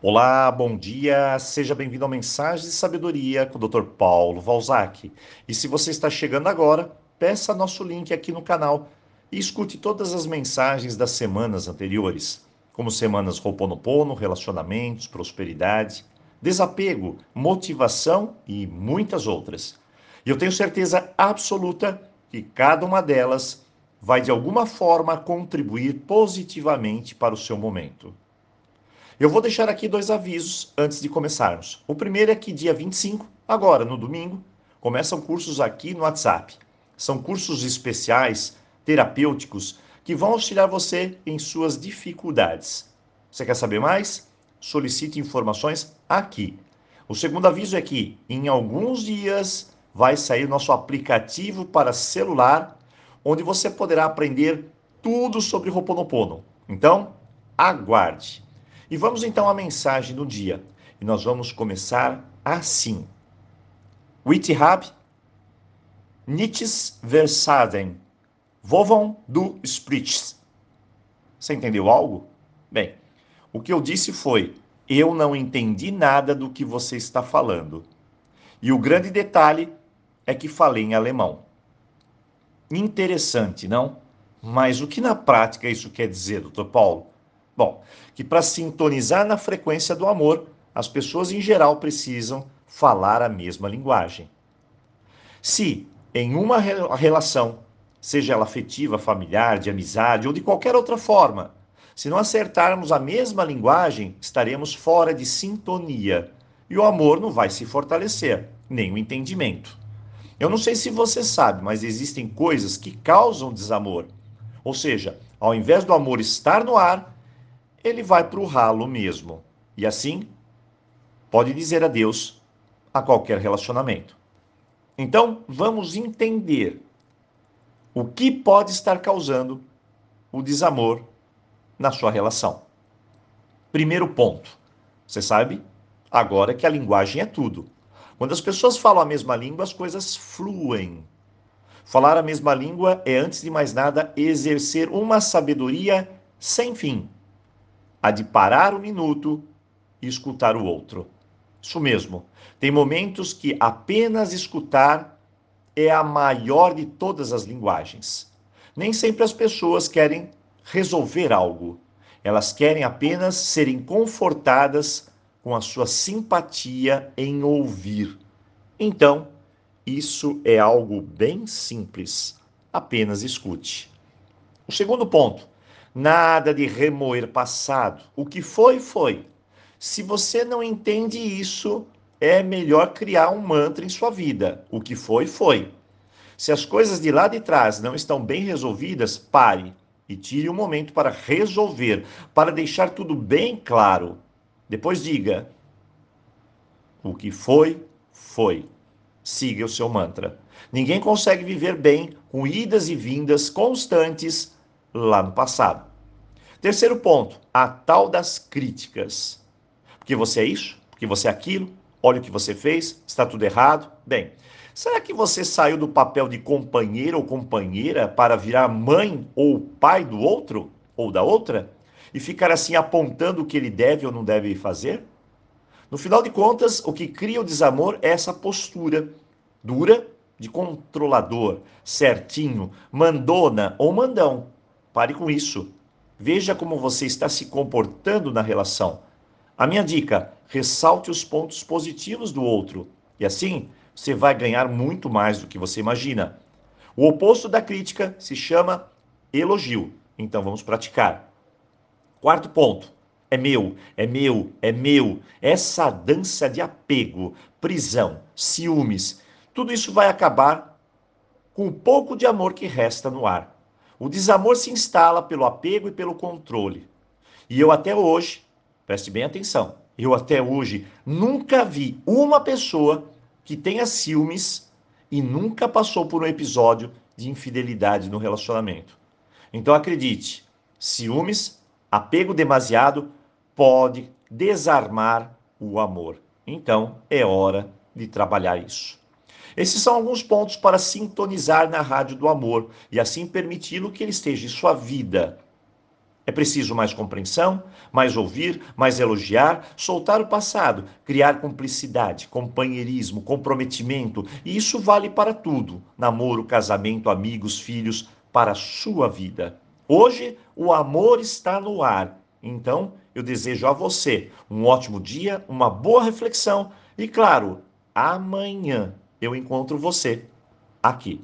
Olá, bom dia, seja bem-vindo ao Mensagem de Sabedoria com o Dr. Paulo Valzac. E se você está chegando agora, peça nosso link aqui no canal e escute todas as mensagens das semanas anteriores, como semanas Roponopono, relacionamentos, prosperidade, desapego, motivação e muitas outras. E eu tenho certeza absoluta que cada uma delas vai de alguma forma contribuir positivamente para o seu momento. Eu vou deixar aqui dois avisos antes de começarmos. O primeiro é que dia 25, agora no domingo, começam cursos aqui no WhatsApp. São cursos especiais, terapêuticos, que vão auxiliar você em suas dificuldades. Você quer saber mais? Solicite informações aqui. O segundo aviso é que em alguns dias vai sair nosso aplicativo para celular, onde você poderá aprender tudo sobre Roponopono. Então, aguarde. E vamos então à mensagem do dia. E nós vamos começar assim. Witihab, Nichts Versaden, Vovon du Sprits. Você entendeu algo? Bem, o que eu disse foi: eu não entendi nada do que você está falando. E o grande detalhe é que falei em alemão. Interessante, não? Mas o que na prática isso quer dizer, doutor Paulo? Bom, que para sintonizar na frequência do amor, as pessoas em geral precisam falar a mesma linguagem. Se em uma relação, seja ela afetiva, familiar, de amizade ou de qualquer outra forma, se não acertarmos a mesma linguagem, estaremos fora de sintonia e o amor não vai se fortalecer, nem o entendimento. Eu não sei se você sabe, mas existem coisas que causam desamor. Ou seja, ao invés do amor estar no ar, ele vai para o ralo mesmo. E assim, pode dizer adeus a qualquer relacionamento. Então, vamos entender o que pode estar causando o desamor na sua relação. Primeiro ponto. Você sabe agora que a linguagem é tudo. Quando as pessoas falam a mesma língua, as coisas fluem. Falar a mesma língua é, antes de mais nada, exercer uma sabedoria sem fim a de parar um minuto e escutar o outro. Isso mesmo. Tem momentos que apenas escutar é a maior de todas as linguagens. Nem sempre as pessoas querem resolver algo. Elas querem apenas serem confortadas com a sua simpatia em ouvir. Então, isso é algo bem simples. Apenas escute. O segundo ponto Nada de remoer passado. O que foi, foi. Se você não entende isso, é melhor criar um mantra em sua vida. O que foi, foi. Se as coisas de lá de trás não estão bem resolvidas, pare e tire um momento para resolver, para deixar tudo bem claro. Depois diga: o que foi, foi. Siga o seu mantra. Ninguém consegue viver bem com idas e vindas constantes lá no passado. Terceiro ponto, a tal das críticas. Porque você é isso, porque você é aquilo, olha o que você fez, está tudo errado. Bem, será que você saiu do papel de companheiro ou companheira para virar mãe ou pai do outro ou da outra e ficar assim apontando o que ele deve ou não deve fazer? No final de contas, o que cria o desamor é essa postura dura de controlador, certinho, mandona ou mandão. Pare com isso. Veja como você está se comportando na relação. A minha dica: ressalte os pontos positivos do outro. E assim, você vai ganhar muito mais do que você imagina. O oposto da crítica se chama elogio. Então vamos praticar. Quarto ponto: é meu, é meu, é meu. Essa dança de apego, prisão, ciúmes, tudo isso vai acabar com o pouco de amor que resta no ar. O desamor se instala pelo apego e pelo controle. E eu até hoje, preste bem atenção, eu até hoje nunca vi uma pessoa que tenha ciúmes e nunca passou por um episódio de infidelidade no relacionamento. Então acredite, ciúmes, apego demasiado pode desarmar o amor. Então é hora de trabalhar isso. Esses são alguns pontos para sintonizar na rádio do amor e assim permiti-lo que ele esteja em sua vida. É preciso mais compreensão, mais ouvir, mais elogiar, soltar o passado, criar cumplicidade, companheirismo, comprometimento, e isso vale para tudo: namoro, casamento, amigos, filhos, para a sua vida. Hoje o amor está no ar. Então, eu desejo a você um ótimo dia, uma boa reflexão e, claro, amanhã eu encontro você aqui